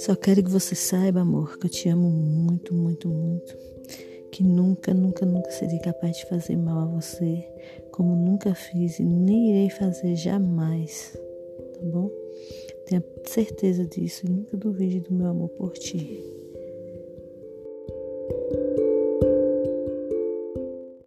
Só quero que você saiba, amor, que eu te amo muito, muito, muito. Que nunca, nunca, nunca serei capaz de fazer mal a você, como nunca fiz e nem irei fazer jamais, tá bom? Tenha certeza disso e nunca duvide do meu amor por ti.